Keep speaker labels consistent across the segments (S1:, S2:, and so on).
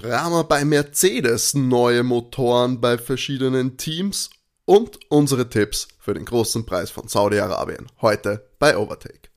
S1: Drama bei Mercedes, neue Motoren bei verschiedenen Teams und unsere Tipps für den großen Preis von Saudi-Arabien. Heute bei Overtake.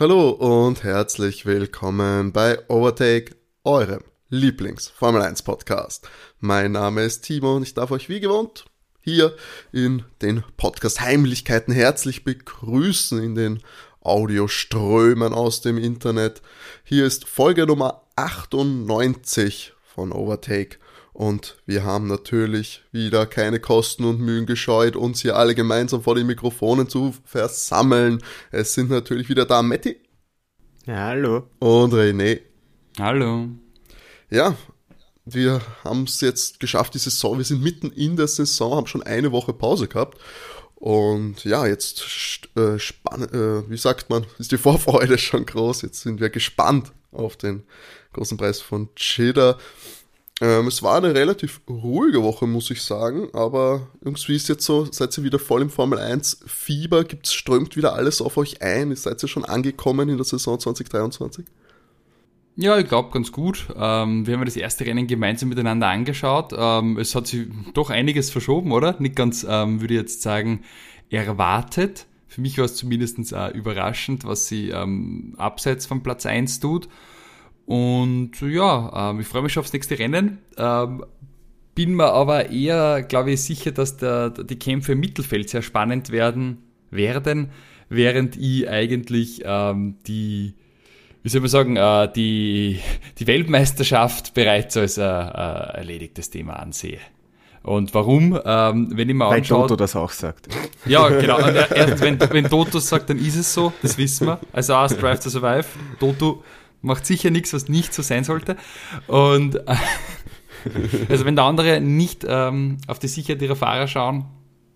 S1: Hallo und herzlich willkommen bei Overtake, eurem Lieblings-Formel 1 Podcast. Mein Name ist Timo und ich darf euch wie gewohnt hier in den Podcast Heimlichkeiten herzlich begrüßen in den Audioströmen aus dem Internet. Hier ist Folge Nummer 98 von Overtake und wir haben natürlich wieder keine Kosten und Mühen gescheut, uns hier alle gemeinsam vor den Mikrofonen zu versammeln. Es sind natürlich wieder da Matti.
S2: Ja, hallo.
S1: Und René.
S3: Hallo.
S1: Ja, wir haben es jetzt geschafft, die Saison. Wir sind mitten in der Saison, haben schon eine Woche Pause gehabt. Und ja, jetzt äh, äh, wie sagt man, ist die Vorfreude schon groß. Jetzt sind wir gespannt auf den großen Preis von Cheddar. Ähm, es war eine relativ ruhige Woche, muss ich sagen, aber irgendwie ist jetzt so, seid ihr wieder voll im Formel 1 Fieber, gibt's, strömt wieder alles auf euch ein, seid ihr schon angekommen in der Saison 2023?
S3: Ja, ich glaube ganz gut. Ähm, wir haben das erste Rennen gemeinsam miteinander angeschaut. Ähm, es hat sich doch einiges verschoben, oder? Nicht ganz, ähm, würde ich jetzt sagen, erwartet. Für mich war es zumindest äh, überraschend, was sie ähm, abseits von Platz 1 tut. Und ja, ähm, ich freue mich schon aufs nächste Rennen. Ähm, bin mir aber eher, glaube ich, sicher, dass der, die Kämpfe im Mittelfeld sehr spannend werden, werden während ich eigentlich die wie soll man sagen, äh, die, die Weltmeisterschaft bereits als ein äh, erledigtes Thema ansehe. Und warum? Ähm, wenn ich mal
S2: Weil anschaue, Toto das auch sagt.
S3: Ja, genau. Erstens, wenn, wenn Toto sagt, dann ist es so, das wissen wir. Also Ask Drive to Survive. Toto macht sicher nichts, was nicht so sein sollte. Und äh, also wenn der andere nicht ähm, auf die Sicherheit ihrer Fahrer schauen,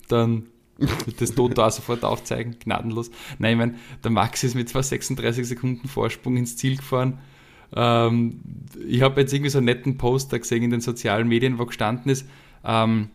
S3: dann das Toto auch sofort aufzeigen, gnadenlos. Nein, ich meine, der Max ist mit zwar 36 Sekunden Vorsprung ins Ziel gefahren. Ähm, ich habe jetzt irgendwie so einen netten Poster gesehen in den sozialen Medien, wo gestanden ist, ähm,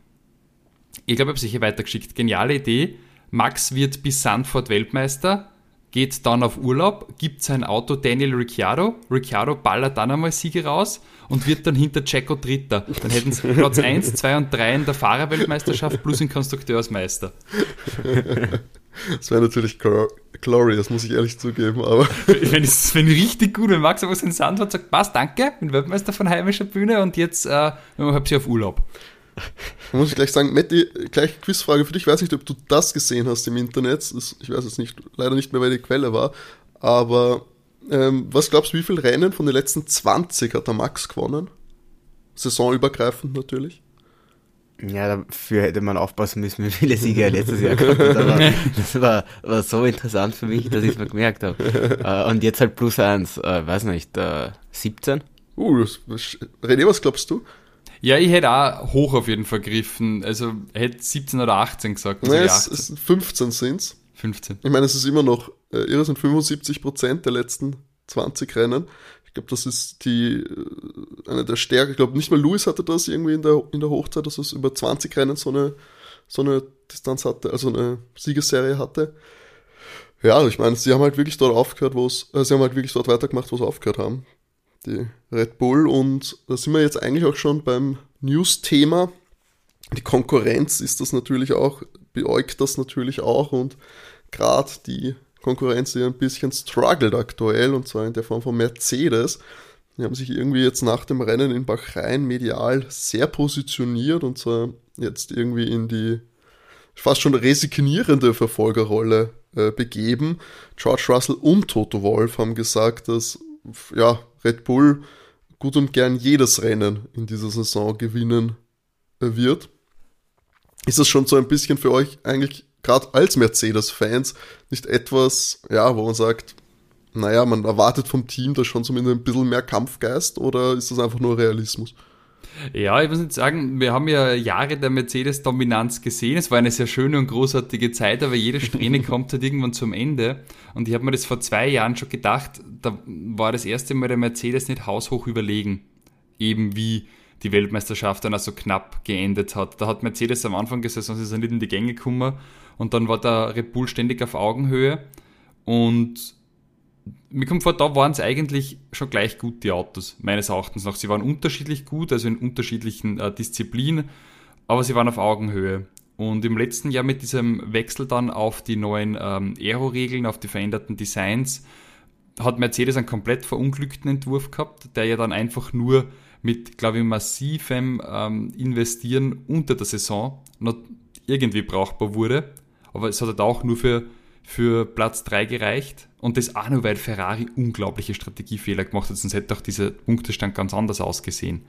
S3: ich glaube, ich habe es sicher weitergeschickt. Geniale Idee. Max wird bis Sanford Weltmeister, geht dann auf Urlaub, gibt sein Auto Daniel Ricciardo. Ricciardo ballert dann einmal Siege raus und wird dann hinter Checo Dritter. Dann hätten sie Platz 1, 2 und 3 in der Fahrerweltmeisterschaft plus in Konstrukteursmeister.
S1: Das wäre natürlich glorious, muss ich ehrlich zugeben, aber.
S3: Wenn es wenn richtig gut, wenn Max einfach seinen Sandwort sagt, passt, danke, bin Weltmeister von heimischer Bühne und jetzt äh, habe sie auf Urlaub.
S1: Da muss ich gleich sagen, Matti, gleich Quizfrage für dich. Ich weiß nicht, ob du das gesehen hast im Internet. Ich weiß jetzt nicht, leider nicht mehr, wer die Quelle war. Aber ähm, was glaubst du, wie viele Rennen von den letzten 20 hat der Max gewonnen? Saisonübergreifend natürlich.
S2: Ja, dafür hätte man aufpassen müssen, wie viele Siege er letztes Jahr gehabt hat. Aber das war, war so interessant für mich, dass ich es mir gemerkt habe. Äh, und jetzt halt plus eins, äh, weiß nicht, äh, 17?
S1: Uh, das, René, was glaubst du?
S3: Ja, ich hätte auch hoch auf jeden Fall gegriffen. Also hätte 17 oder 18 gesagt.
S1: Also Nein, es, es 15 sind's.
S3: 15.
S1: Ich meine, es ist immer noch, äh, irre sind 75 Prozent der letzten 20 Rennen. Ich glaube, das ist die, äh, eine der Stärke. Ich glaube, nicht mal Lewis hatte das irgendwie in der, in der Hochzeit, dass es über 20 Rennen so eine, so eine Distanz hatte, also eine Siegesserie hatte. Ja, ich meine, sie haben halt wirklich dort aufgehört, wo es, äh, sie haben halt wirklich dort weitergemacht, wo sie aufgehört haben die Red Bull. Und da sind wir jetzt eigentlich auch schon beim News-Thema. Die Konkurrenz ist das natürlich auch, beäugt das natürlich auch und gerade die Konkurrenz, die ein bisschen struggelt aktuell und zwar in der Form von Mercedes. Die haben sich irgendwie jetzt nach dem Rennen in Bahrain medial sehr positioniert und zwar jetzt irgendwie in die fast schon resignierende Verfolgerrolle äh, begeben. George Russell und Toto Wolf haben gesagt, dass ja, Red Bull gut und gern jedes Rennen in dieser Saison gewinnen äh, wird. Ist das schon so ein bisschen für euch eigentlich, gerade als Mercedes-Fans, nicht etwas, ja, wo man sagt, naja, man erwartet vom Team da schon zumindest ein bisschen mehr Kampfgeist oder ist das einfach nur Realismus?
S3: Ja, ich muss nicht sagen, wir haben ja Jahre der Mercedes-Dominanz gesehen. Es war eine sehr schöne und großartige Zeit, aber jede Strähne kommt halt irgendwann zum Ende. Und ich habe mir das vor zwei Jahren schon gedacht, da war das erste Mal der Mercedes nicht haushoch überlegen. Eben wie die Weltmeisterschaft dann also knapp geendet hat. Da hat Mercedes am Anfang gesagt, sonst ist er nicht in die Gänge gekommen. Und dann war der Red Bull ständig auf Augenhöhe. Und mir kommt vor, da waren es eigentlich schon gleich gut, die Autos, meines Erachtens nach. Sie waren unterschiedlich gut, also in unterschiedlichen äh, Disziplinen, aber sie waren auf Augenhöhe. Und im letzten Jahr mit diesem Wechsel dann auf die neuen ähm, Aero-Regeln, auf die veränderten Designs, hat Mercedes einen komplett verunglückten Entwurf gehabt, der ja dann einfach nur mit, glaube ich, massivem ähm, Investieren unter der Saison noch irgendwie brauchbar wurde. Aber es hat halt auch nur für, für Platz 3 gereicht. Und das auch nur, weil Ferrari unglaubliche Strategiefehler gemacht hat, sonst hätte auch dieser Punktestand ganz anders ausgesehen.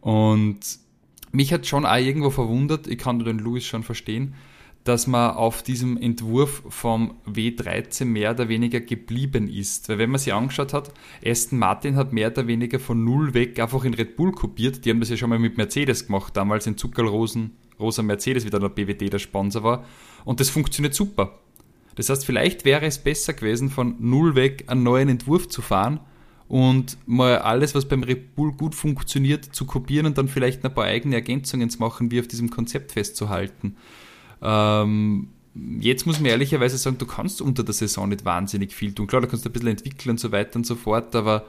S3: Und mich hat schon auch irgendwo verwundert, ich kann den Louis schon verstehen, dass man auf diesem Entwurf vom W13 mehr oder weniger geblieben ist. Weil wenn man sich angeschaut hat, Aston Martin hat mehr oder weniger von null weg einfach in Red Bull kopiert. Die haben das ja schon mal mit Mercedes gemacht, damals in Zuckerrosen, rosa Mercedes, wie dann der BWD der Sponsor war. Und das funktioniert super. Das heißt, vielleicht wäre es besser gewesen, von null weg einen neuen Entwurf zu fahren und mal alles, was beim Red Bull gut funktioniert, zu kopieren und dann vielleicht ein paar eigene Ergänzungen zu machen, wie auf diesem Konzept festzuhalten. Ähm, jetzt muss man ehrlicherweise sagen, du kannst unter der Saison nicht wahnsinnig viel tun. Klar, du kannst ein bisschen entwickeln und so weiter und so fort, aber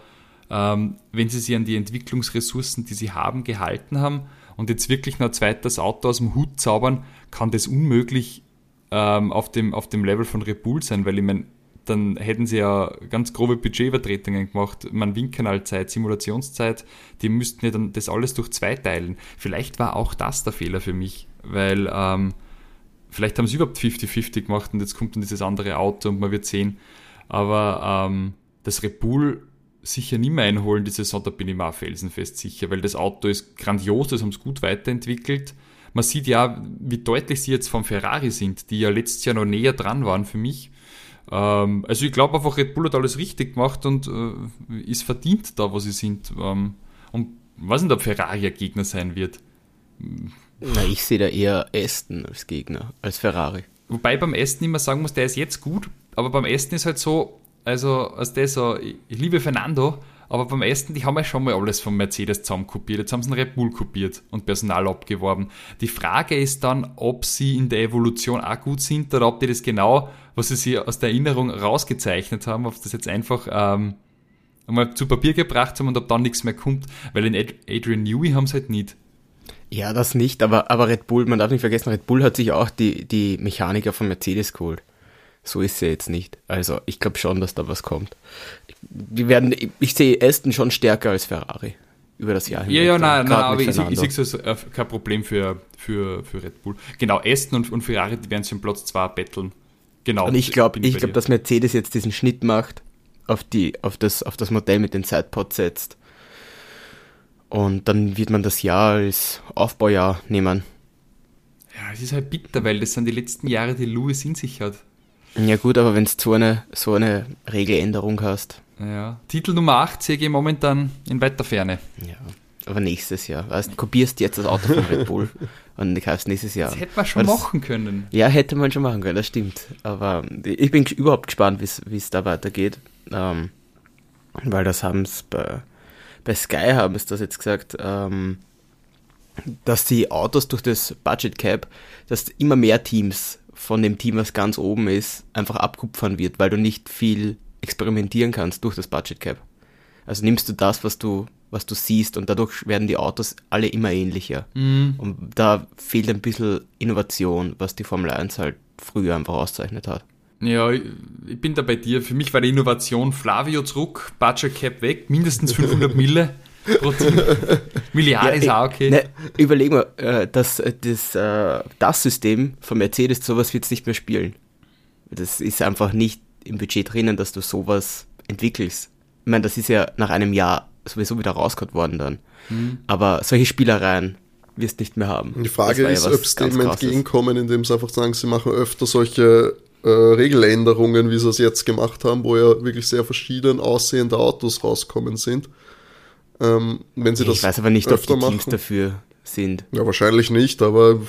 S3: ähm, wenn sie sich an die Entwicklungsressourcen, die sie haben, gehalten haben und jetzt wirklich noch ein zweites Auto aus dem Hut zaubern, kann das unmöglich ähm, auf, dem, auf dem Level von Red Bull sein, weil ich meine, dann hätten sie ja ganz grobe Budgetübertretungen gemacht. Man Windkanalzeit, Simulationszeit, die müssten ja dann das alles durch zwei teilen. Vielleicht war auch das der Fehler für mich, weil ähm, Vielleicht haben sie überhaupt 50-50 gemacht und jetzt kommt dann dieses andere Auto und man wird sehen. Aber ähm, das Red Bull sicher nie mehr einholen, die Saison, da bin ich mal felsenfest sicher, weil das Auto ist grandios, das haben sie gut weiterentwickelt. Man sieht ja, wie deutlich sie jetzt vom Ferrari sind, die ja letztes Jahr noch näher dran waren für mich. Ähm, also ich glaube einfach, Red Bull hat alles richtig gemacht und äh, ist verdient da, wo sie sind. Ähm, und weiß nicht, ob Ferrari ein Gegner sein wird.
S2: Na, ich sehe da eher Aston als Gegner, als Ferrari.
S3: Wobei beim Aston immer sagen muss, der ist jetzt gut, aber beim Aston ist halt so, also als der so, ich liebe Fernando, aber beim Aston, die haben ja schon mal alles von Mercedes zusammen kopiert. Jetzt haben sie einen Red Bull kopiert und Personal abgeworben. Die Frage ist dann, ob sie in der Evolution auch gut sind oder ob die das genau, was sie sich aus der Erinnerung rausgezeichnet haben, ob das jetzt einfach ähm, einmal zu Papier gebracht haben und ob dann nichts mehr kommt. Weil in Adrian Newey haben sie halt nicht.
S2: Ja, das nicht, aber, aber Red Bull, man darf nicht vergessen, Red Bull hat sich auch die, die Mechaniker von Mercedes geholt. So ist sie jetzt nicht. Also ich glaube schon, dass da was kommt. Die werden, ich sehe Aston schon stärker als Ferrari über das Jahr
S3: hinweg. Ja, ja, nein, nein, aber ich, ich sehe es als kein Problem für, für, für Red Bull. Genau, Aston und, und Ferrari, die werden sich um Platz 2 betteln. Genau.
S2: Und ich glaube, ich glaube, dass Mercedes jetzt diesen Schnitt macht, auf die, auf das, auf das Modell mit den Sidepods setzt und dann wird man das Jahr als Aufbaujahr nehmen.
S3: Ja, es ist halt bitter, weil das sind die letzten Jahre, die Lewis in sich hat.
S2: Ja gut, aber wenn du so eine, so eine Regeländerung hast.
S3: Ja. Titel Nummer 8 sehe ich momentan in weiter Ferne.
S2: Ja, aber nächstes Jahr. Weißt, du kopierst jetzt das Auto von Red Bull und kaufst nächstes Jahr.
S3: Das hätte man schon das, machen können.
S2: Ja, hätte man schon machen können, das stimmt. Aber ich bin überhaupt gespannt, wie es da weitergeht. Ähm, weil das haben es bei bei Sky haben es das jetzt gesagt, ähm, dass die Autos durch das Budget Cap, dass immer mehr Teams von dem Team, was ganz oben ist, einfach abkupfern wird, weil du nicht viel experimentieren kannst durch das Budget Cap. Also nimmst du das, was du, was du siehst und dadurch werden die Autos alle immer ähnlicher. Mhm. Und da fehlt ein bisschen Innovation, was die Formel 1 halt früher einfach auszeichnet hat.
S3: Ja, ich bin da bei dir. Für mich war die Innovation Flavio zurück, Budget Cap weg, mindestens 500 Mille. Milliarden ja, ist auch okay. Ne,
S2: überleg mal, äh, das, das, äh, das System von Mercedes, sowas wird es nicht mehr spielen. Das ist einfach nicht im Budget drinnen, dass du sowas entwickelst. Ich meine, das ist ja nach einem Jahr sowieso wieder rausgehauen worden dann. Mhm. Aber solche Spielereien wirst du nicht mehr haben.
S1: Die Frage ja ist, ob sie dem entgegenkommen, indem sie einfach sagen, sie machen öfter solche äh, Regeländerungen, wie sie es jetzt gemacht haben, wo ja wirklich sehr verschieden aussehende Autos rauskommen sind. Ähm, wenn sie
S2: ich
S1: das
S2: weiß aber nicht, ob die machen. Teams dafür sind.
S1: Ja, wahrscheinlich nicht, aber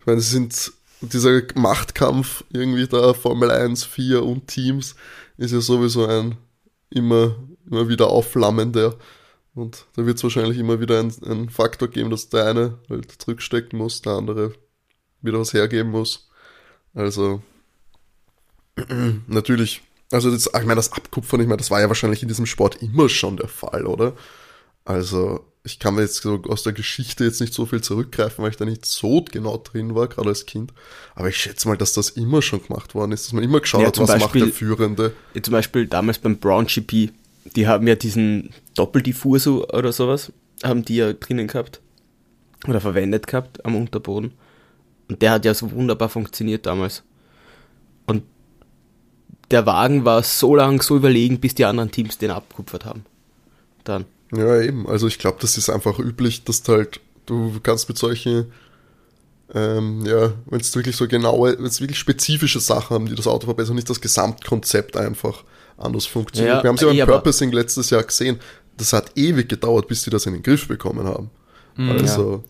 S1: ich meine, sie sind dieser Machtkampf irgendwie da, Formel 1, 4 und Teams, ist ja sowieso ein immer, immer wieder aufflammender. Und da wird es wahrscheinlich immer wieder einen Faktor geben, dass der eine halt zurückstecken muss, der andere wieder was hergeben muss. Also natürlich Also das, ich meine, das Abkupfern, ich meine, das war ja wahrscheinlich in diesem Sport immer schon der Fall, oder? Also ich kann mir jetzt so aus der Geschichte jetzt nicht so viel zurückgreifen, weil ich da nicht so genau drin war, gerade als Kind. Aber ich schätze mal, dass das immer schon gemacht worden ist, dass man immer geschaut
S2: Ja,
S1: hat, was
S2: Beispiel-
S1: macht der Führende.
S2: Ja, Zum Beispiel damals beim Brown GP, die haben ja diesen Doppeldiffusor oder sowas, haben die ja drinnen gehabt. Oder verwendet gehabt am Unterboden. Und der hat ja so wunderbar funktioniert damals. Der Wagen war so lang so überlegen, bis die anderen Teams den abkupfert haben. Dann.
S1: Ja, eben. Also ich glaube, das ist einfach üblich, dass du halt, du kannst mit solchen, ähm, ja, wenn es wirklich so genaue, wenn es wirklich spezifische Sachen haben, die das Auto verbessern, nicht das Gesamtkonzept einfach anders funktioniert.
S2: Ja,
S1: Wir haben es ja beim
S2: eh,
S1: Purposing letztes Jahr gesehen. Das hat ewig gedauert, bis die das in den Griff bekommen haben. Also,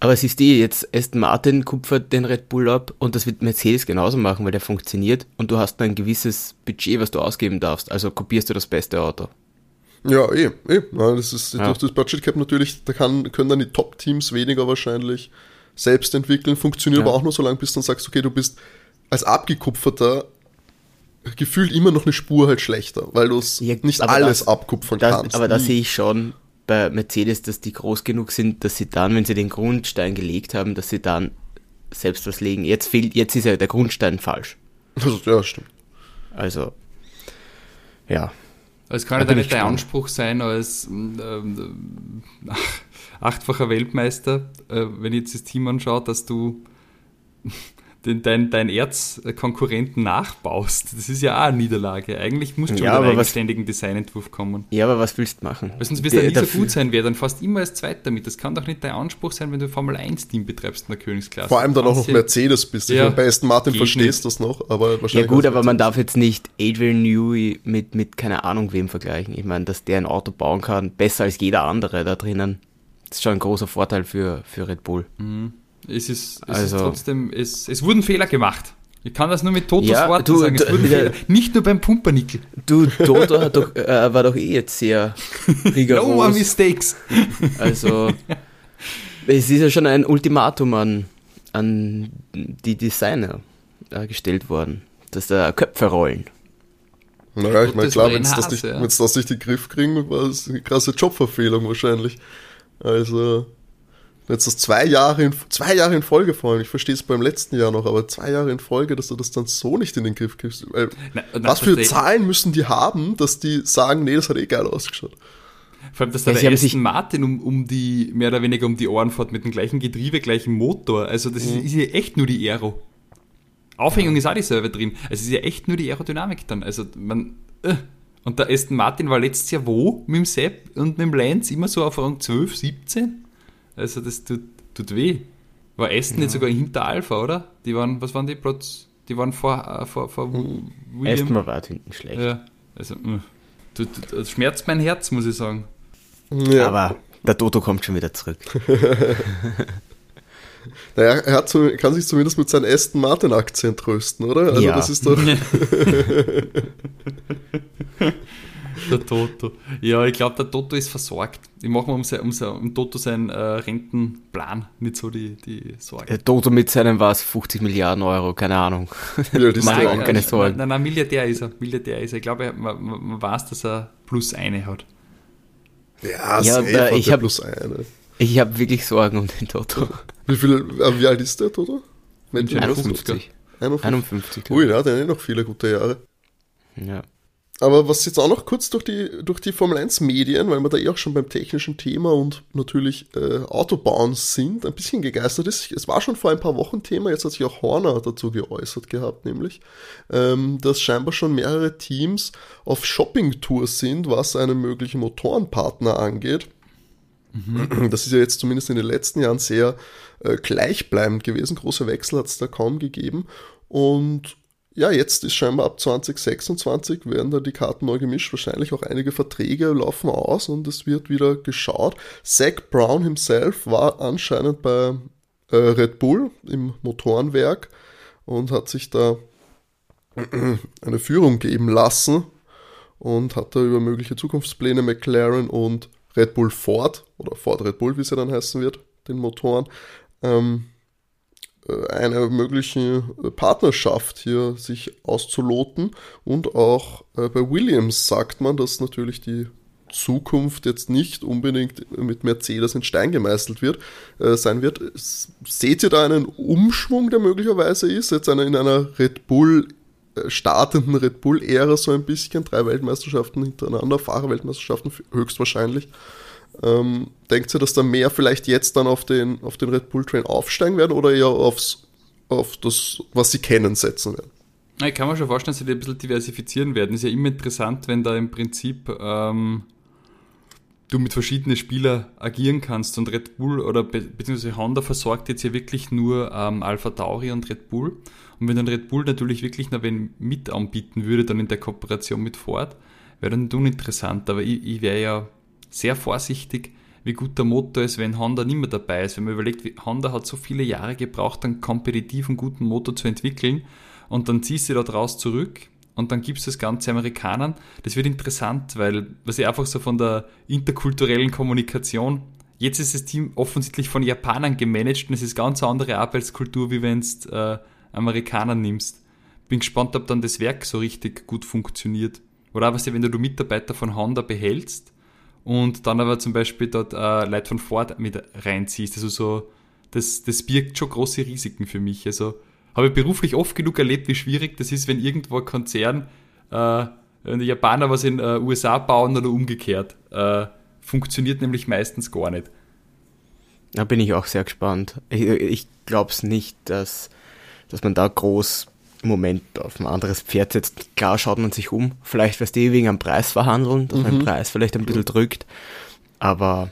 S2: Aber siehst du, jetzt Aston Martin kupfert den Red Bull ab und das wird Mercedes genauso machen, weil der funktioniert und du hast ein gewisses Budget, was du ausgeben darfst. Also kopierst du das beste Auto.
S1: ja, eh, eh. Das ist
S2: Ja.
S1: durch das Budget Cap natürlich, da kann, können dann die Top-Teams weniger wahrscheinlich selbst entwickeln, funktioniert
S2: Ja.
S1: aber auch nur so lange, bis du dann sagst, okay, du bist als abgekupferter gefühlt immer noch eine Spur halt schlechter, weil du es
S2: Ja,
S1: nicht alles
S2: das-
S1: abkupfern
S2: Das,
S1: kannst.
S2: aber da
S1: Nie.
S2: sehe ich schon bei Mercedes, dass die groß genug sind, dass sie dann, wenn sie den Grundstein gelegt haben, dass sie dann selbst was legen. Jetzt fehlt, jetzt ist ja der Grundstein falsch.
S1: Also, ja, stimmt.
S2: Also, ja.
S3: Es kann
S2: Da
S3: ja nicht
S2: ich
S3: der. Anspruch sein als ähm, ach, achtfacher Weltmeister, äh, wenn ich jetzt das Team anschaue, dass du den, dein, dein Erzkonkurrenten nachbaust. Das ist ja auch eine Niederlage. Eigentlich musst du
S2: Ja,
S3: mit
S2: aber
S3: einem
S2: was-
S3: eigenständigen Designentwurf kommen.
S2: Ja, aber was willst du machen?
S3: Weil sonst wirst du nie
S2: der-
S3: so gut sein, wer dann fast immer als Zweiter mit. Das kann doch nicht dein Anspruch sein, wenn du ein Formel-1-Team betreibst in der Königsklasse.
S1: Vor allem dann auch noch
S3: ja-
S1: Mercedes bist. Ich
S3: Ja.
S1: meine, bei Aston Martin verstehst du das noch, aber
S2: Ja
S1: wahrscheinlich.
S2: gut,
S1: als
S2: aber man darf jetzt nicht Adrian Newey mit, mit keine Ahnung wem vergleichen. Ich meine, dass der ein Auto bauen kann, besser als jeder andere da drinnen. Das ist schon ein großer Vorteil für, für Red Bull.
S3: Es ist, es
S2: Also-
S3: ist trotzdem, es, es wurden Fehler gemacht. Ich kann das nur mit Totos
S2: Ja,
S3: Worten
S2: du-
S3: sagen. Es
S2: du-
S3: wurden Fehler. Nicht nur beim Pumpernickel.
S2: Du, Toto hat doch, äh, war doch eh jetzt sehr
S3: No more
S2: rigoros.
S3: mistakes.
S2: Also, es ist ja schon ein Ultimatum an, an die Designer äh, gestellt worden, dass da Köpfe rollen.
S1: Naja, ich meine, klar, wenn es das, nicht-
S3: ja.
S1: das nicht in den Griff kriegen, war es eine krasse Jobverfehlung wahrscheinlich. Also, jetzt das zwei Jahre in, zwei Jahre in Folge vor allem. Ich verstehe es beim letzten Jahr noch, aber zwei Jahre in Folge, dass du das dann so nicht in den Griff kriegst. Weil,
S3: Na,
S1: was für Zahlen müssen die haben, dass die sagen, nee, das hat eh geil ausgeschaut.
S3: Vor allem, dass da
S2: Ja,
S3: der Aston
S2: sich-
S3: Martin um, um die, mehr oder weniger um die Ohren fährt mit dem gleichen Getriebe, gleichen Motor. Also das
S2: Mhm.
S3: ist, ist ja echt nur die Aero. Aufhängung ist auch dieselbe drin. Also es ist ja echt nur die Aerodynamik dann. Also man, äh. Und der Aston Martin war letztes Jahr wo? Mit dem Sepp und mit dem Lance immer so auf Rang 12, 17? Also das tut, tut weh. War Aston nicht sogar hinter Alpha, oder? Die waren, was waren die Platz? Die waren vor, äh, vor, vor William.
S2: Erstmal war hinten schlecht.
S3: Ja, also, tut, tut, das schmerzt mein Herz, muss ich sagen.
S1: Ja.
S2: Aber der Toto kommt schon wieder zurück.
S1: Naja, er hat kann sich zumindest mit seinem Aston Martin-Akzent trösten, oder? Also
S2: Ja.
S1: das ist doch.
S3: Der Toto. Ja, ich glaube, der Toto ist versorgt. Ich mache mir um, sein, um, um Toto seinen äh, Rentenplan nicht so die, die Sorge.
S2: Der Toto mit seinem was, 50 Milliarden Euro, keine Ahnung.
S1: Wie alt ist
S2: Nein,
S1: der
S2: auch keine Sorgen.
S3: Nein, nein, Milliardär ist er. Milliardär ist er. Ich glaube, man, man weiß, dass er plus eine hat.
S1: Ja,
S2: Ja,
S1: hat
S2: ich
S1: der
S2: hab-
S1: plus eine.
S2: Ich habe wirklich Sorgen um den Toto.
S1: Wie viel, äh, wie alt ist der, Toto? Du-
S2: 51.
S1: 51.
S2: 51.
S1: Ui, der hat ja eh noch viele gute Jahre.
S2: Ja.
S1: Aber was jetzt auch noch kurz durch die, durch die Formel 1 Medien, weil wir da eh auch schon beim technischen Thema und natürlich äh, Autobauen sind, ein bisschen gegeistert ist. Es war schon vor ein paar Wochen Thema, jetzt hat sich auch Horner dazu geäußert gehabt, nämlich, ähm, dass scheinbar schon mehrere Teams auf Shopping-Tours sind, was einen möglichen Motorenpartner angeht. Das ist ja jetzt zumindest in den letzten Jahren sehr äh, gleichbleibend gewesen. Große Wechsel hat es da kaum gegeben. Und ja, jetzt ist scheinbar ab 2026 werden da die Karten neu gemischt. Wahrscheinlich auch einige Verträge laufen aus und es wird wieder geschaut. Zach Brown himself war anscheinend bei äh, Red Bull im Motorenwerk und hat sich da eine Führung geben lassen und hat da über mögliche Zukunftspläne McLaren und Red Bull Ford oder Ford Red Bull, wie es ja dann heißen wird, den Motoren, ähm, äh, eine mögliche Partnerschaft hier sich auszuloten. Und auch äh, bei Williams sagt man, dass natürlich die Zukunft jetzt nicht unbedingt mit Mercedes in Stein gemeißelt wird, äh, sein wird. Seht ihr da einen Umschwung, der möglicherweise ist? Jetzt eine, in einer Red Bull äh, startenden Red Bull-Ära so ein bisschen, drei Weltmeisterschaften hintereinander, Fahrerweltmeisterschaften höchstwahrscheinlich. Ähm, denkt ihr, dass da mehr vielleicht jetzt dann auf den, auf den Red Bull-Train aufsteigen werden oder eher aufs, auf das, was sie kennen, setzen werden?
S3: Ich kann mir schon vorstellen, dass sie ein bisschen diversifizieren werden. Ist ja immer interessant, wenn da im Prinzip ähm, du mit verschiedenen Spielern agieren kannst und Red Bull oder be beziehungsweise Honda versorgt jetzt ja wirklich nur ähm, Alpha Tauri und Red Bull. Und wenn dann Red Bull natürlich wirklich noch wen mit anbieten würde, dann in der Kooperation mit Ford, wäre dann uninteressant. Aber ich, ich wäre ja sehr vorsichtig, wie gut der Motor ist, wenn Honda nicht mehr dabei ist. Wenn man überlegt, wie, Honda hat so viele Jahre gebraucht, einen kompetitiven, guten Motor zu entwickeln und dann ziehst du da draus zurück und dann gibst du das Ganze Amerikanern. Das wird interessant, weil, was ich einfach so von der interkulturellen Kommunikation, jetzt ist das Team offensichtlich von Japanern gemanagt und es ist ganz eine andere Arbeitskultur, wie wenn es äh, Amerikaner nimmst. Bin gespannt, ob dann das Werk so richtig gut funktioniert. Oder auch, was wenn du Mitarbeiter von Honda behältst und dann aber zum Beispiel dort äh, Leute von Ford mit reinziehst. Also so, das, das birgt schon große Risiken für mich. Also habe ich beruflich oft genug erlebt, wie schwierig das ist, wenn irgendwo ein Konzern, äh, wenn die Japaner was in äh, USA bauen oder umgekehrt. Äh, funktioniert nämlich meistens gar nicht.
S2: Da bin ich auch sehr gespannt. Ich, ich glaube es nicht, dass, dass man da groß im Moment auf ein anderes Pferd setzt. Klar schaut man sich um, vielleicht wirst du wegen am Preis verhandeln, dass mhm. man den Preis vielleicht ein bisschen drückt, aber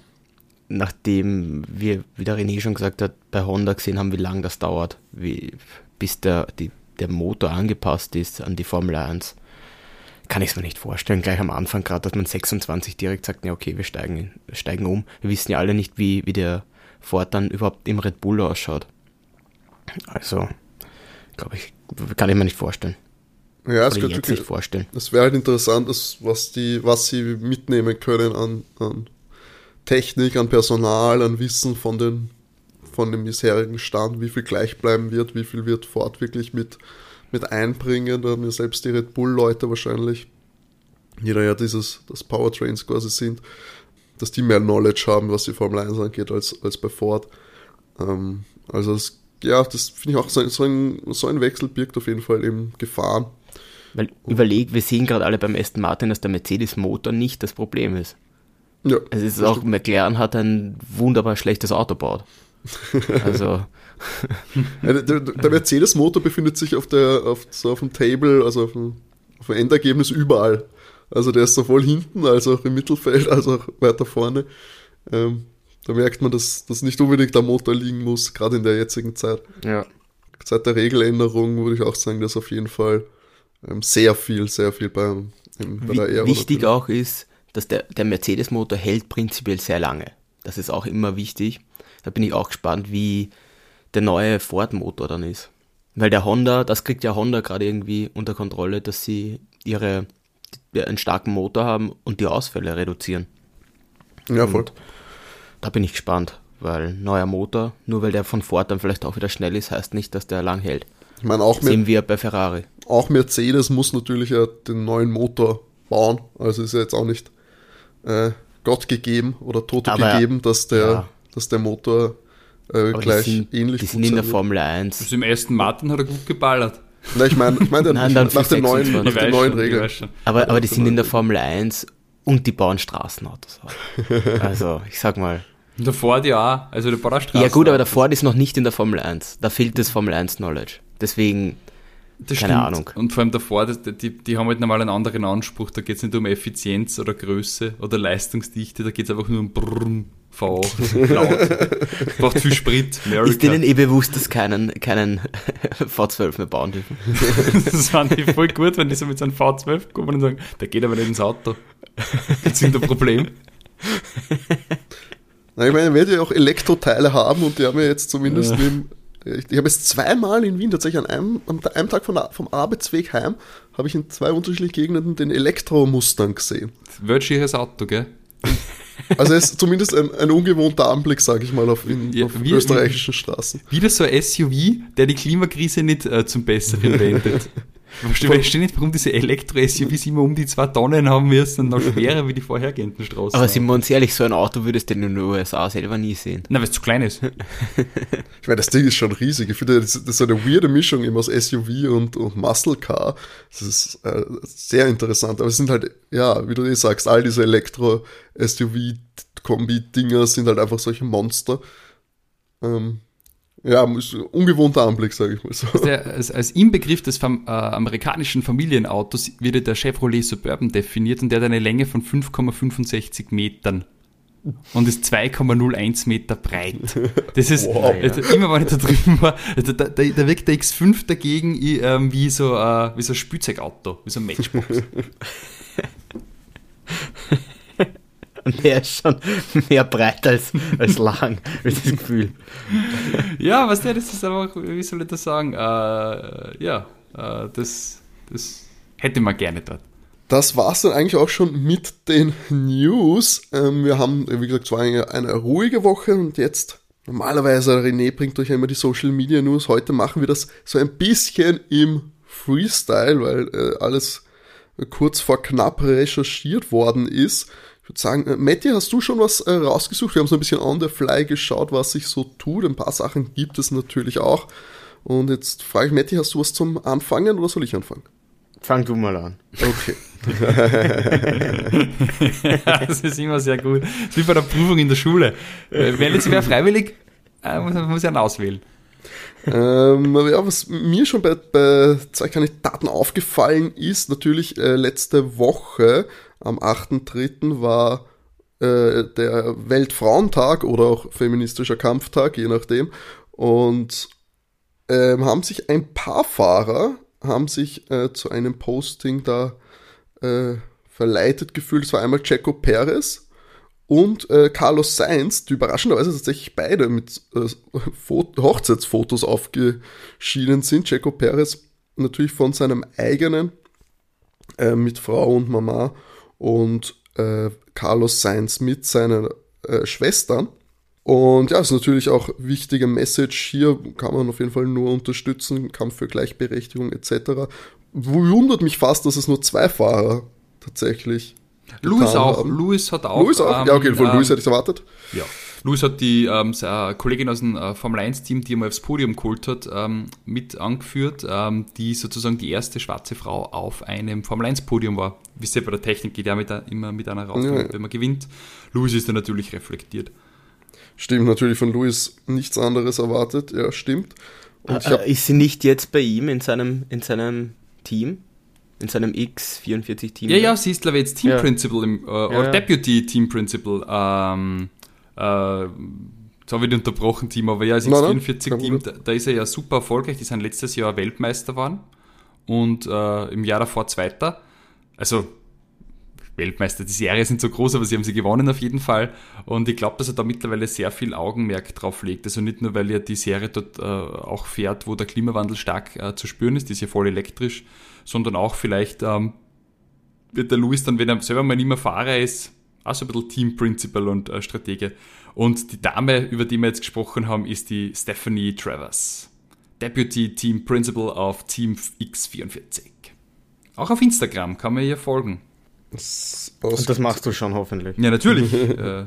S2: nachdem wir, wie der René schon gesagt hat, bei Honda gesehen haben, wie lange das dauert, wie, bis der, die, der Motor angepasst ist an die Formel 1, kann ich es mir nicht vorstellen, gleich am Anfang gerade, dass man 26 direkt sagt, ja okay, wir steigen, steigen um. Wir wissen ja alle nicht, wie, wie der Ford dann überhaupt im Red Bull ausschaut. Also, glaube ich, kann ich mir nicht vorstellen.
S1: Ja, es könnte
S2: sich vorstellen.
S1: Es wäre halt interessant, was, die, was sie mitnehmen können an, an Technik, an Personal, an Wissen von, den, von dem bisherigen Stand, wie viel gleich bleiben wird, wie viel wird Ford wirklich mit, mit einbringen. Da haben ja selbst die Red Bull-Leute wahrscheinlich, die da ja dieses, das Powertrains quasi sind, dass die mehr Knowledge haben, was die Formel 1 angeht, als, als bei Ford. Ähm, also es ja, das finde ich auch, so, so, ein, so ein Wechsel birgt auf jeden Fall eben Gefahren.
S2: Weil überleg, wir sehen gerade alle beim Aston Martin, dass der Mercedes-Motor nicht das Problem ist. Ja. Es ist auch, McLaren hat ein wunderbar schlechtes Auto gebaut. Also.
S1: der, der Mercedes-Motor befindet sich auf der, auf, so auf dem Table, also auf dem, auf dem Endergebnis überall. Also der ist sowohl hinten als auch im Mittelfeld, als auch weiter vorne. Ähm, da merkt man, dass das nicht unbedingt am Motor liegen muss, gerade in der jetzigen Zeit.
S2: Ja.
S1: Seit der Regeländerung würde ich auch sagen, dass auf jeden Fall ähm, sehr viel, sehr viel beim,
S2: im, bei der Aero Wichtig auch ist, dass der, der Mercedes-Motor hält prinzipiell sehr lange. Das ist auch immer wichtig. Da bin ich auch gespannt, wie der neue Ford-Motor dann ist. Weil der Honda, das kriegt ja Honda gerade irgendwie unter Kontrolle, dass sie ihre einen starken Motor haben und die Ausfälle reduzieren.
S1: Ja, voll. Und
S2: da bin ich gespannt, weil neuer Motor, nur weil der von Ford dann vielleicht auch wieder schnell ist, heißt nicht, dass der lang hält.
S1: Ich meine, auch
S2: sehen wir bei Ferrari.
S1: Auch Mercedes muss natürlich ja den neuen Motor bauen. Also ist ja jetzt auch nicht äh, Gott gegeben oder Toto Aber, gegeben, dass der, ja. dass der Motor äh, gleich
S2: die sind,
S1: ähnlich
S2: Die sind in der Formel 1.
S3: Also im ersten Martin hat er gut geballert.
S1: Na, ich meine, ich mein, Nein, nach, den neuen, nach den neuen Regeln.
S2: Aber, aber die sind in der Formel 1 und die bauen Straßenautos. Also, ich sag mal,
S3: der Ford ja also der baut
S2: Ja gut, aber der Ford ist noch nicht in der Formel 1. Da fehlt das Formel 1 Knowledge. Deswegen,
S3: das keine stimmt. Ahnung. Und vor allem der Ford, die, die haben halt normal einen anderen Anspruch. Da geht es nicht um Effizienz oder Größe oder Leistungsdichte, da geht es einfach nur um Brrrm, V8, laut. Braucht viel Sprit.
S2: America. Ist denen eh bewusst, dass keinen, keinen V12 mehr bauen dürfen.
S3: das fand ich voll gut, wenn die so mit so einem V12 kommen und sagen, der geht aber nicht ins Auto. Jetzt sind ein Problem.
S1: Na, ich meine, er wird ja auch Elektroteile haben und die haben ja jetzt zumindest ja. Im, ich, ich habe es zweimal in Wien tatsächlich an einem, an einem Tag von, vom Arbeitsweg heim, habe ich in zwei unterschiedlichen Gegenden den Elektromustang gesehen.
S3: Schieres Auto, gell?
S1: Also es ist zumindest ein, ein ungewohnter Anblick, sage ich mal, auf, in,
S3: Ja,
S1: auf
S3: wie-
S1: österreichischen Straßen.
S3: Wieder so ein SUV, der die Klimakrise nicht äh, zum Besseren wendet. Ich verstehe nicht, warum diese Elektro-SUVs immer um die zwei Tonnen haben müssen und noch schwerer wie die vorhergehenden Straßen.
S2: Aber sind wir uns ehrlich, so ein Auto würdest du in den USA selber nie sehen.
S3: Na, weil es zu klein ist.
S1: Ich meine, das Ding ist schon riesig. Ich finde, das, das ist so eine weirde Mischung eben aus SUV und, und Muscle Car. Das ist äh, sehr interessant. Aber es sind halt, ja, wie du eh sagst, all diese Elektro-SUV-Kombi-Dinger sind halt einfach solche Monster. Ähm, ja, ungewohnter Anblick, sage ich mal so.
S3: Der, als, als Inbegriff des fam äh, amerikanischen Familienautos wird der Chevrolet Suburban definiert und der hat eine Länge von 5,65 Metern und ist 2,01 Meter breit. Das ist,
S1: Wow.
S3: also immer wenn ich da drüben war, also da, da, da wirkt der X5 dagegen i- ähm, wie, so, äh, wie so ein Spielzeugauto, wie so ein Matchbox.
S2: Und der ist schon mehr breit als, als lang, ich das Gefühl.
S3: ja, was der, das ist einfach, wie soll ich das sagen, äh, ja, äh, das, das hätte man gerne dort.
S1: Das war's dann eigentlich auch schon mit den News. Ähm, wir haben, wie gesagt, es war eine, eine ruhige Woche und jetzt normalerweise René bringt euch ja immer die Social Media News. Heute machen wir das so ein bisschen im Freestyle, weil äh, alles kurz vor knapp recherchiert worden ist. Würde sagen, äh, Matti, hast du schon was äh, rausgesucht? Wir haben so ein bisschen on the fly geschaut, was sich so tut. Ein paar Sachen gibt es natürlich auch. Und jetzt frage ich Matti, hast du was zum Anfangen oder soll ich anfangen?
S2: Fang du mal an.
S1: Okay.
S3: das ist immer sehr gut. Das ist wie bei der Prüfung in der Schule. Äh, Wählen Sie wer freiwillig? Äh, muss, muss ja einen auswählen.
S1: Ähm, ja, was mir schon bei, bei zwei Kandidaten aufgefallen ist, natürlich äh, letzte Woche am 8.3. war äh, der Weltfrauentag oder auch feministischer Kampftag, je nachdem. Und ähm, haben sich ein paar Fahrer haben sich äh, zu einem Posting da äh, verleitet gefühlt. Es war einmal Checo Perez und äh, Carlos Sainz, die überraschenderweise tatsächlich beide mit äh, Fot Hochzeitsfotos aufgeschienen sind. Checo Perez natürlich von seinem eigenen äh, mit Frau und Mama und äh, Carlos Sainz mit seinen äh, Schwestern. Und ja, ist natürlich auch wichtige Message hier, kann man auf jeden Fall nur unterstützen, Kampf für Gleichberechtigung etc. Wundert mich fast, dass es nur zwei Fahrer tatsächlich
S3: Louis auch.
S1: haben.
S3: Louis hat auch.
S1: Louis auch?
S3: ähm,
S1: ja, okay, von
S3: ähm,
S1: Louis hätte ich erwartet.
S3: Ja. Louis hat die ähm, seine Kollegin aus dem äh, Formel 1-Team, die er mal aufs Podium geholt hat, ähm, mit angeführt, ähm, die sozusagen die erste schwarze Frau auf einem Formel 1-Podium war. Wisst ihr, bei der Technik geht ja mit, immer mit einer raus,
S1: Ja,
S3: wenn,
S1: ja.
S3: man gewinnt. Louis ist da natürlich reflektiert.
S1: Stimmt, natürlich von Louis nichts anderes erwartet. Ja, stimmt. Und ich hab,
S2: Äh, ist sie nicht jetzt bei ihm in seinem, in seinem Team? In seinem X44-Team?
S3: Ja, ja, sie ist, glaube ich, jetzt Team
S2: Ja.
S3: Principal im, äh, oder
S2: ja.
S3: Deputy Team Principal. Ähm, äh, jetzt habe ich dich unterbrochen, Team, aber ja, das
S1: Nein, nein,
S3: X44-Team, da, da ist er ja super erfolgreich. Die sind letztes Jahr Weltmeister geworden und äh, im Jahr davor Zweiter. Also Weltmeister, die Serie sind so groß, aber sie haben sie gewonnen auf jeden Fall. Und ich glaube, dass er da mittlerweile sehr viel Augenmerk drauf legt. Also nicht nur, weil er die Serie dort äh, auch fährt, wo der Klimawandel stark äh, zu spüren ist, die ist ja voll elektrisch, sondern auch vielleicht ähm, wird der Louis dann, wenn er selber mal nicht mehr Fahrer ist, auch so ein bisschen Team Principal und äh, Stratege. Und die Dame, über die wir jetzt gesprochen haben, ist die Stephanie Travers. Deputy Team Principal auf Team X44. Auch auf Instagram kann man ihr folgen.
S2: Und das machst du schon hoffentlich.
S3: Ja, natürlich. äh,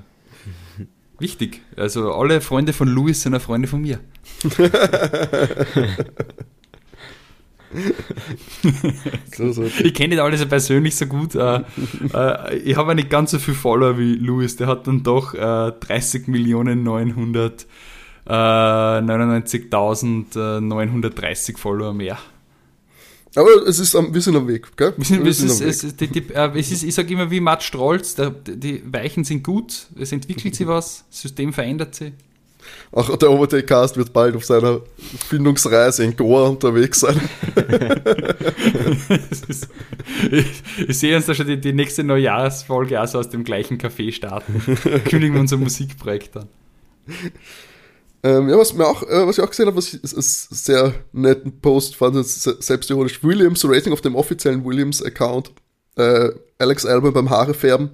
S3: wichtig. Also alle Freunde von Louis sind auch Freunde von mir.
S1: so, so.
S3: Ich kenne nicht alle so persönlich so gut. Äh, äh, ich habe nicht ganz so viel Follower wie Louis. Der hat dann doch äh, 30 Millionen 900 äh, 99.930 Follower mehr.
S1: Aber es ist am, wir sind am Weg, gell?
S3: Wir sind, es, ist,
S1: am Weg.
S3: es, ist, die, die, äh, es ist, ich sage immer wie Matt Strolz, die Weichen sind gut, es entwickelt sich was, das System verändert sich.
S1: Auch der Overtake-Cast wird bald auf seiner Findungsreise in Goa unterwegs sein.
S3: Ist, ich, ich sehe uns da schon die, die nächste Neujahrsfolge auch so aus dem gleichen Café starten. Kündigen wir unser Musikprojekt an.
S1: Ähm, ja, was, mir auch, äh, was ich auch gesehen habe, was ich ist, sehr netten Post fand, ist se- selbstironisch. Williams Rating auf dem offiziellen Williams-Account. Äh, Alex Albon beim Haare färben.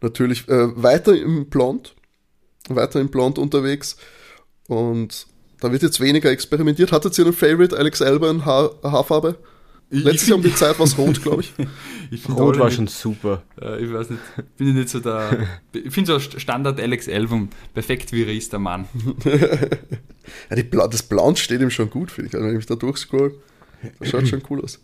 S1: natürlich äh, weiter im Blond, weiter im Blond unterwegs und da wird jetzt weniger experimentiert. Hattet ihr einen Favorite, Alex Alba in Haar Haarfarbe? Letztes Jahr um die Zeit war es rot, glaube ich.
S2: ich rot war nicht, schon super.
S3: Äh, ich weiß nicht, bin ich nicht so da. Ich finde so Standard Alex Album, perfekt wie er ist, der Mann.
S1: ja, die Bla das Blond steht ihm schon gut, finde ich. Also wenn ich mich da durchscroll, das schaut schon cool aus.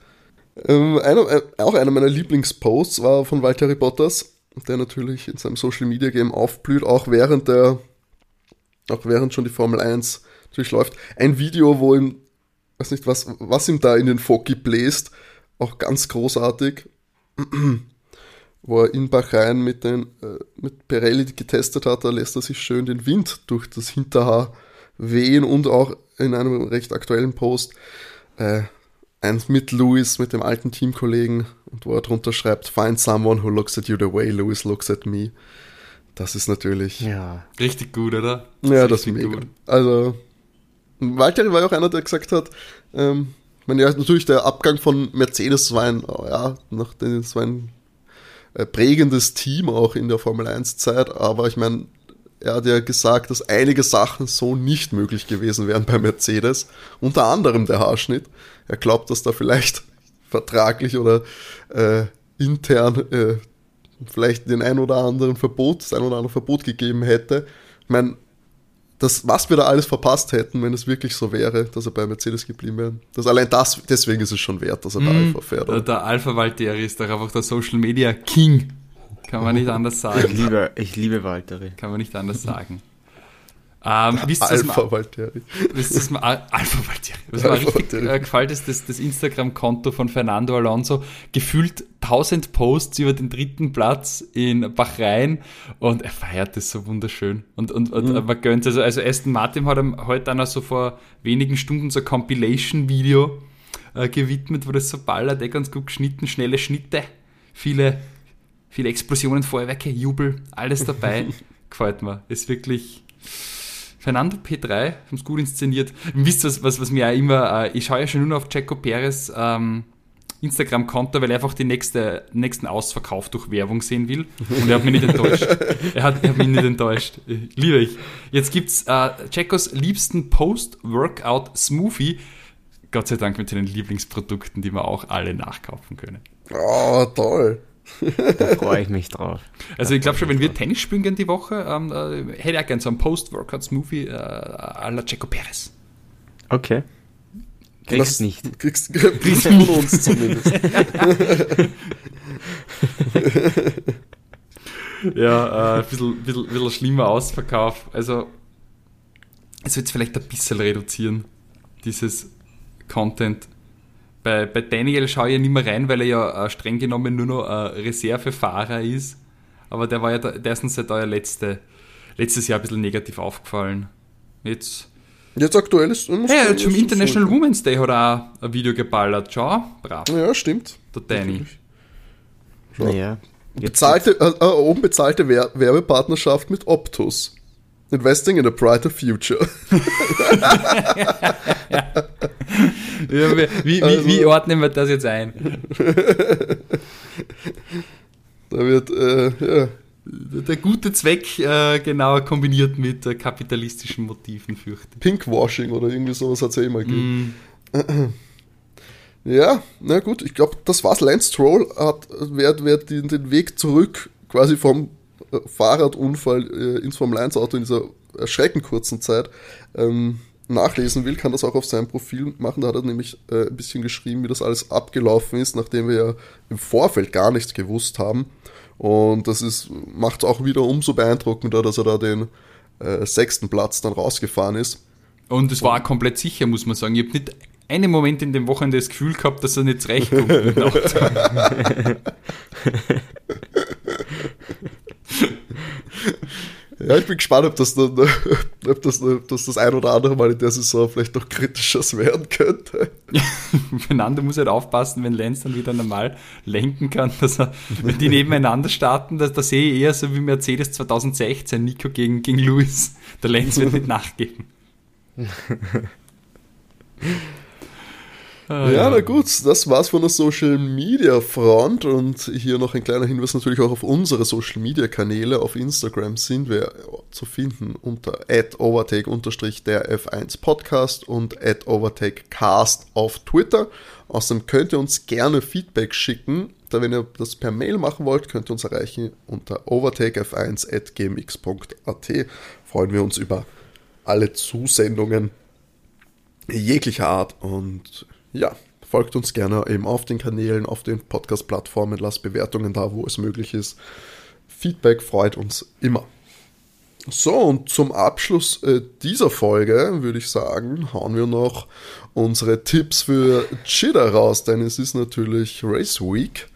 S1: Ähm, einer, äh, auch einer meiner Lieblingsposts war von Walter Bottas, der natürlich in seinem Social Media Game aufblüht, auch während der, auch während schon die Formel 1 durchläuft. Ein Video, wo ihm, weiß nicht, was, was ihm da in den Foki bläst, auch ganz großartig, wo er in Bahrain mit, den, äh, mit Pirelli getestet hat, da lässt er sich schön den Wind durch das Hinterhaar wehen und auch in einem recht aktuellen Post äh, eins mit Louis, mit dem alten Teamkollegen, und wo er drunter schreibt, find someone who looks at you the way Louis looks at me. Das ist natürlich.
S3: Ja. Richtig gut, oder?
S1: Das ja, das ist mega. Gut. Also, Walter war ja auch einer, der gesagt hat, ähm, ich meine, ja, natürlich der Abgang von Mercedes war ein, oh ja, nach den, das war ein äh, prägendes Team auch in der Formel 1 Zeit, aber ich meine, er hat ja gesagt, dass einige Sachen so nicht möglich gewesen wären bei Mercedes, unter anderem der Haarschnitt. Er glaubt, dass da vielleicht vertraglich oder äh, intern äh, vielleicht den ein oder anderen Verbot, das ein oder andere Verbot gegeben hätte. Ich meine, das, was wir da alles verpasst hätten, wenn es wirklich so wäre, dass er bei Mercedes geblieben wäre. Das, allein das, deswegen ist es schon wert, dass er da
S3: mm, Alpha fährt. Der, der Alpha Valtteri ist doch einfach der Social Media King. Kann man nicht anders sagen.
S2: Ich liebe, ich liebe Valtteri.
S3: Kann man nicht anders sagen.
S1: Ähm, Alpha Valtteri.
S3: Wisst ihr, Alpha Valtteri. Was mir richtig äh, gefällt, ist das, das Instagram-Konto von Fernando Alonso. Gefühlt 1000 Posts über den dritten Platz in Bahrain und er feiert das so wunderschön. Und, und, und mhm. man gönnt also, also Aston Martin hat ihm heute dann so vor wenigen Stunden so ein Compilation-Video äh, gewidmet, wo das so ballert, eh ganz gut geschnitten, schnelle Schnitte, viele, viele Explosionen, Feuerwerke, Jubel, alles dabei. Gefällt mir. Ist wirklich Fernando P3, haben es gut inszeniert. Und wisst ihr, was, was mir auch immer, äh, ich schaue ja schon nur auf Checo Perez ähm, Instagram-Konto, weil er einfach die nächste, nächsten Ausverkauf durch Werbung sehen will. Und er hat mich nicht enttäuscht. Er hat, er hat mich nicht enttäuscht. Liebe ich. Jetzt gibt's äh, Checos liebsten Post-Workout-Smoothie. Gott sei Dank mit seinen Lieblingsprodukten, die wir auch alle nachkaufen können.
S1: Oh, toll.
S2: Da freue ich mich drauf.
S3: Also ich glaube schon, wenn wir Tennis spielen gehen die Woche, ähm, äh, hätte ich auch gerne so einen Post-Workout-Smoothie äh, à la Checo Perez.
S2: Okay.
S1: Kriegst nicht. Kriegst, kriegst von uns zumindest.
S3: ja, äh, ein bisschen, bisschen, bisschen schlimmer Ausverkauf. Also, es wird vielleicht ein bisschen reduzieren, dieses Content bei, bei Daniel schaue ich ja nicht mehr rein, weil er ja äh, streng genommen nur noch äh, Reservefahrer ist. Aber der war ja, der, der ist uns seit euer letzte, letztes Jahr ein bisschen negativ aufgefallen. Jetzt.
S1: Jetzt aktuell ist.
S3: Ja, jetzt zum International Women's Day hat er auch ein Video geballert. Schau, brav.
S1: Ja, stimmt.
S3: Der Danny.
S2: Naja.
S1: Bezahlte, äh, äh, oben bezahlte Werbepartnerschaft mit Optus. Investing in a brighter future.
S3: wie, wie, also, wie, ordnen wir das jetzt ein?
S1: da wird, äh, ja.
S3: Der gute Zweck äh, genau kombiniert mit äh, kapitalistischen Motiven, fürchte
S1: Pinkwashing oder irgendwie sowas hat es ja immer gegeben. Mm. Ja, na gut, ich glaube, das war's. Lance Stroll hat, wer, wer den, den Weg zurück quasi vom Fahrradunfall äh, ins Formel 1 Auto in dieser erschreckend kurzen Zeit ähm, nachlesen will, kann das auch auf seinem Profil machen. Da hat er nämlich äh, ein bisschen geschrieben, wie das alles abgelaufen ist, nachdem wir ja im Vorfeld gar nichts gewusst haben. Und das ist, macht es auch wieder umso beeindruckender, dass er da den äh, sechsten Platz dann rausgefahren ist.
S3: Und es war komplett sicher, muss man sagen. Ich habe nicht einen Moment in dem Wochenende das Gefühl gehabt, dass er nicht zurechtkommt.
S1: Ja, ich bin gespannt, ob das, dann, ob das, ob das, das ein oder andere Mal in der Saison vielleicht noch kritischer werden könnte.
S3: Fernando muss halt aufpassen, wenn Lenz dann wieder normal lenken kann, dass er, wenn die nebeneinander starten, da, da sehe ich eher so wie Mercedes 2016, Nico gegen, gegen Lewis. Der Lenz wird nicht nachgeben.
S1: Ah, ja, na gut, das war's von der Social Media Front und hier noch ein kleiner Hinweis natürlich auch auf unsere Social Media Kanäle. Auf Instagram sind wir zu finden unter overtake-der F1 Podcast und overtakecast auf Twitter. Außerdem könnt ihr uns gerne Feedback schicken. Da, wenn ihr das per Mail machen wollt, könnt ihr uns erreichen unter overtakef1.gmx.at. Freuen wir uns über alle Zusendungen jeglicher Art und ja, folgt uns gerne eben auf den Kanälen, auf den Podcast-Plattformen, lasst Bewertungen da, wo es möglich ist. Feedback freut uns immer. So, und zum Abschluss äh, dieser Folge würde ich sagen, hauen wir noch unsere Tipps für Cheetah raus, denn es ist natürlich Race Week.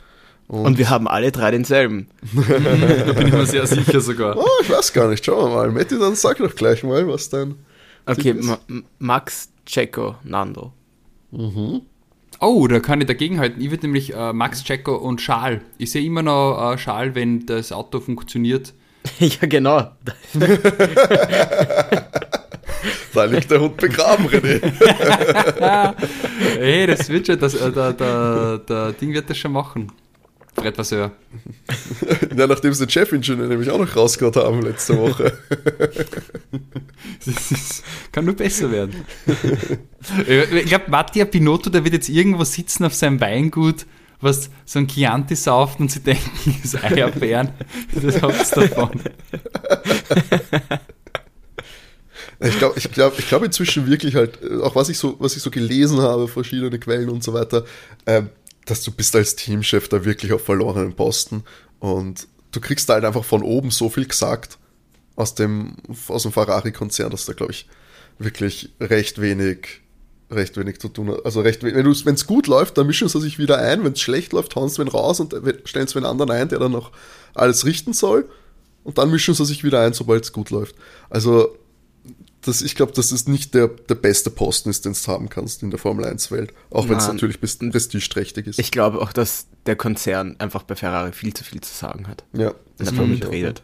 S2: Und, und wir haben alle drei denselben.
S3: da bin ich mir sehr sicher sogar.
S1: Oh, ich weiß gar nicht, schauen wir mal. Matti, dann sag doch gleich mal, was dein.
S2: Okay, Ma Max, Checo, Nando.
S3: Mhm. Oh, da kann ich dagegen halten. Ich würde nämlich äh, Max Checo und Schal. Ich sehe immer noch äh, Schal, wenn das Auto funktioniert.
S2: ja, genau.
S1: da liegt der Hund begraben, René.
S3: hey, das wird schon, das, äh, der, der, der Ding wird das schon machen. Fred Vasseur.
S1: ja, nachdem sie den Chefingenieur nämlich auch noch rausgehört haben letzte Woche.
S3: das ist, kann nur besser werden. ich glaube, Mattia Pinotto, der wird jetzt irgendwo sitzen auf seinem Weingut, was so ein Chianti sauft und sie denken, das ist Eierbären. Das habt's davon.
S1: Ich glaube ich glaub, ich glaub inzwischen wirklich halt, auch was ich so, was ich so gelesen habe, verschiedene Quellen und so weiter, äh, dass du bist als Teamchef da wirklich auf verlorenen Posten und du kriegst da halt einfach von oben so viel gesagt aus dem, aus dem Ferrari-Konzern, dass da, glaube ich, wirklich recht wenig, recht wenig zu tun hat. Also recht wenn es gut läuft, dann mischen sie sich wieder ein, wenn es schlecht läuft, hauen sie wen raus und stellen sie einen anderen ein, der dann noch alles richten soll. Und dann mischen sie sich wieder ein, sobald es gut läuft. Also das, ich glaube, dass es nicht der, der beste Posten ist, den du haben kannst in der Formel 1-Welt. Auch wenn es natürlich prestigeträchtig ist.
S2: Ich glaube auch, dass der Konzern einfach bei Ferrari viel zu viel zu sagen hat.
S1: Ja,
S2: das wenn er damit redet.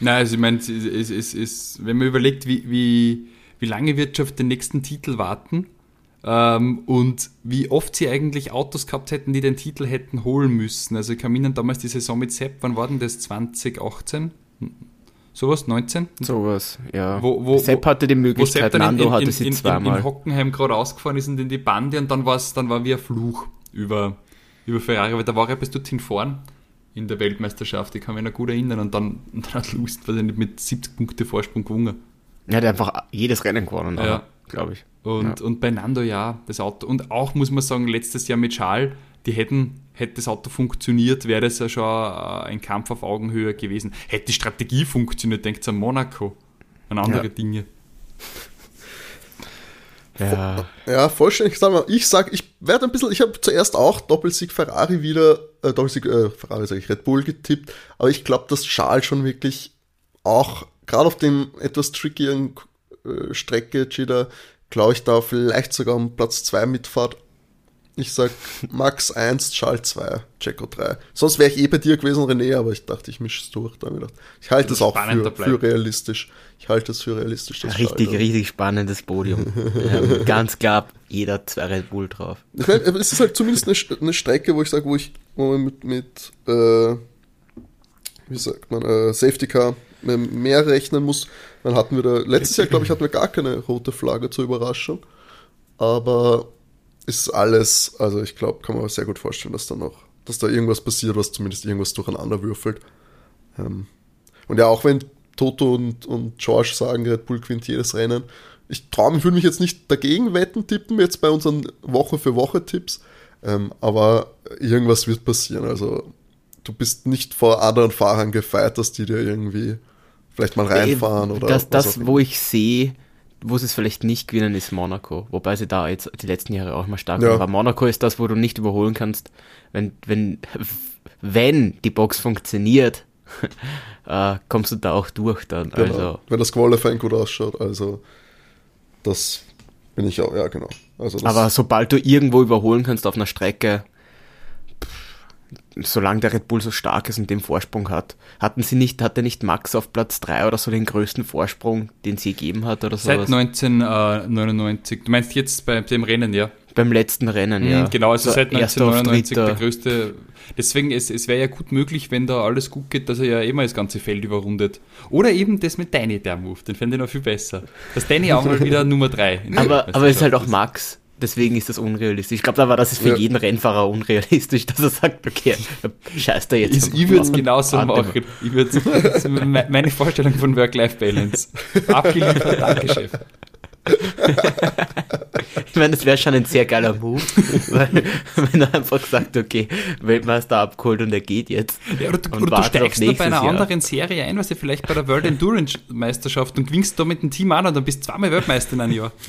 S3: Nein, also ich meine, es ist, es ist, wenn man überlegt, wie, wie, wie lange wird schon auf den nächsten Titel warten ähm, und wie oft sie eigentlich Autos gehabt hätten, die den Titel hätten holen müssen. Also ich kann mich damals die Saison mit Sepp, wann war denn das? 2018? Sowas, 19?
S2: Sowas, ja.
S3: Wo, wo,
S2: Sepp hatte die Möglichkeit,
S3: Nando in, in, hatte sie in, zweimal. In, Hockenheim gerade rausgefahren ist und in die Bande und dann war es dann war wie ein Fluch über, über Ferrari, aber da war er bis dorthin fahren in der Weltmeisterschaft, ich kann mich noch gut erinnern und dann, und dann hat Lust, weil er nicht mit 70 Punkte Vorsprung gewonnen.
S2: Er hat einfach jedes Rennen gewonnen,
S3: ja.
S2: glaube ich.
S3: Und, ja. und bei Nando ja, das Auto. Und auch muss man sagen, letztes Jahr mit Schal, die hätten hätte das Auto funktioniert, wäre das ja schon äh, ein Kampf auf Augenhöhe gewesen. Hätte die Strategie funktioniert, denkt an Monaco, an andere ja. Dinge.
S1: Ja. ja, vollständig. Sag mal, ich sag, ich werde ein bisschen, ich habe zuerst auch Doppelsieg Ferrari wieder, äh, Doppelsieg äh, Ferrari sage ich, Red Bull getippt, aber ich glaube, dass Charles schon wirklich auch, gerade auf dem etwas trickieren äh, Strecke, Cheetah, glaube ich, da vielleicht sogar um Platz 2 mitfahrt, ich sag Max 1, Schal 2, Checo 3. Sonst wäre ich eh bei dir gewesen, René, aber ich dachte, ich mische es durch. Da ich, gedacht, ich halte es auch für, für, realistisch. Ich halte es für realistisch.
S2: richtig, Schal, richtig spannendes Podium. ja, ganz klar, jeder zwei Red Bull drauf.
S1: Ich mein, es ist halt zumindest eine, eine Strecke, wo ich sage, wo ich wo man mit, mit äh, wie sagt man, äh, Safety Car mehr rechnen muss. Dann hatten wir da, letztes Jahr, glaube ich, hatten wir gar keine rote Flagge zur Überraschung. Aber ist alles, also ich glaube, kann man sehr gut vorstellen, dass da noch, dass da irgendwas passiert, was zumindest irgendwas durcheinander würfelt. Ähm, und ja, auch wenn Toto und, und George sagen, Red Bull gewinnt jedes Rennen, ich traue mich, würde mich jetzt nicht dagegen wetten tippen, jetzt bei unseren Woche für Woche Tipps, ähm, aber irgendwas wird passieren. Also du bist nicht vor anderen Fahrern gefeit, dass die dir irgendwie vielleicht mal reinfahren oder.
S2: Das, das wo ich sehe, wo sie es vielleicht nicht gewinnen, ist Monaco. Wobei sie da jetzt die letzten Jahre auch mal stark ja. waren. Aber Monaco ist das, wo du nicht überholen kannst. Wenn, wenn, wenn die Box funktioniert, äh, kommst du da auch durch dann.
S1: Genau.
S2: Also.
S1: Wenn das Qualifying gut ausschaut. Also, das bin ich auch, ja, genau. Also
S2: Aber sobald du irgendwo überholen kannst auf einer Strecke, solange der Red Bull so stark ist und den Vorsprung hat. Hatten sie nicht, hatte nicht Max auf Platz 3 oder so den größten Vorsprung, den sie gegeben hat oder so?
S3: Seit 1999. Du meinst jetzt bei dem Rennen, ja?
S2: Beim letzten Rennen, ja.
S3: Genau, also
S2: So
S3: seit
S2: erster auf
S3: 1999 der größte. Deswegen, es, es wäre ja gut möglich, wenn da alles gut geht, dass er ja immer das ganze Feld überrundet. Oder eben das mit Danny, der Move, den fände ich noch viel besser. Dass Danny auch mal wieder Nummer 3.
S2: Aber, aber es ist halt auch Max. Deswegen ist das unrealistisch. Ich glaube, aber das ist für
S1: Ja.
S2: jeden Rennfahrer unrealistisch, dass er sagt, okay, scheiß da jetzt.
S3: Ich, ich würde es genauso machen. Ich würd's, das ist me- meine Vorstellung von Work-Life-Balance. Abgeliefert, danke, Chef.
S2: Ich meine, das wäre schon ein sehr geiler Move, weil, wenn er einfach sagt, okay, Weltmeister abgeholt und er geht jetzt.
S3: Ja, oder du, oder du steigst da bei einer
S2: Jahr.
S3: anderen Serie ein, was ja vielleicht bei der World Endurance Meisterschaft und gewinnst da mit dem Team an und dann bist du zweimal Weltmeister in einem Jahr.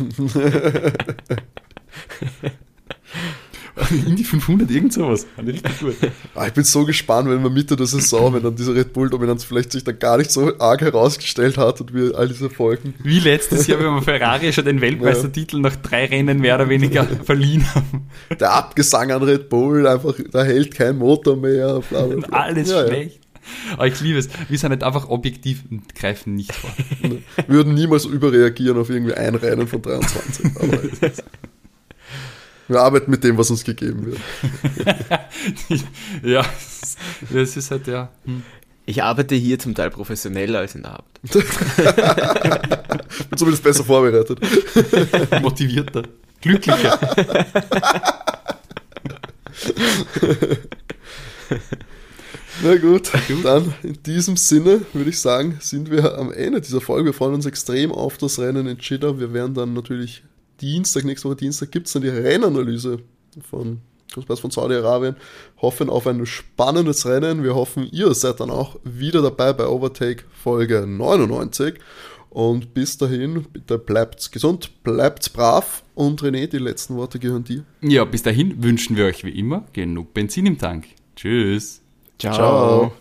S3: Indy 500, irgend sowas. Gut.
S1: Ah, ich bin so gespannt, wenn wir Mitte der Saison, wenn dann diese Red Bull-Dominanz vielleicht sich dann gar nicht so arg herausgestellt hat und wir all diese Folgen.
S3: Wie letztes Jahr, wenn wir Ferrari schon den Weltmeistertitel nach drei Rennen mehr oder weniger verliehen haben.
S1: Der Abgesang an Red Bull, einfach, da hält kein Motor mehr, bla, bla,
S3: Und
S1: bla.
S3: alles
S1: Ja, ja.
S3: schlecht. Aber ich liebe es. Wir sind nicht einfach objektiv und greifen nicht vor.
S1: Wir würden niemals überreagieren auf irgendwie ein Rennen von 23. Wir arbeiten mit dem, was uns gegeben wird.
S3: ja, das ist halt ja hm.
S2: Ich arbeite hier zum Teil professioneller als in der Habt.
S1: Bin zumindest besser vorbereitet.
S3: motivierter, glücklicher.
S1: Na gut, dann in diesem Sinne würde ich sagen, sind wir am Ende dieser Folge. Wir freuen uns extrem auf das Rennen in Jeddah. Wir werden dann natürlich Dienstag, nächste Woche Dienstag, gibt es dann die Rennanalyse von Großpreis von Saudi-Arabien. Hoffen auf ein spannendes Rennen. Wir hoffen, ihr seid dann auch wieder dabei bei Overtake Folge 99. Und bis dahin, bitte bleibt gesund, bleibt brav. Und René, die letzten Worte gehören dir.
S3: Ja, bis dahin wünschen wir euch wie immer genug Benzin im Tank. Tschüss.
S2: Ciao.
S1: Ciao.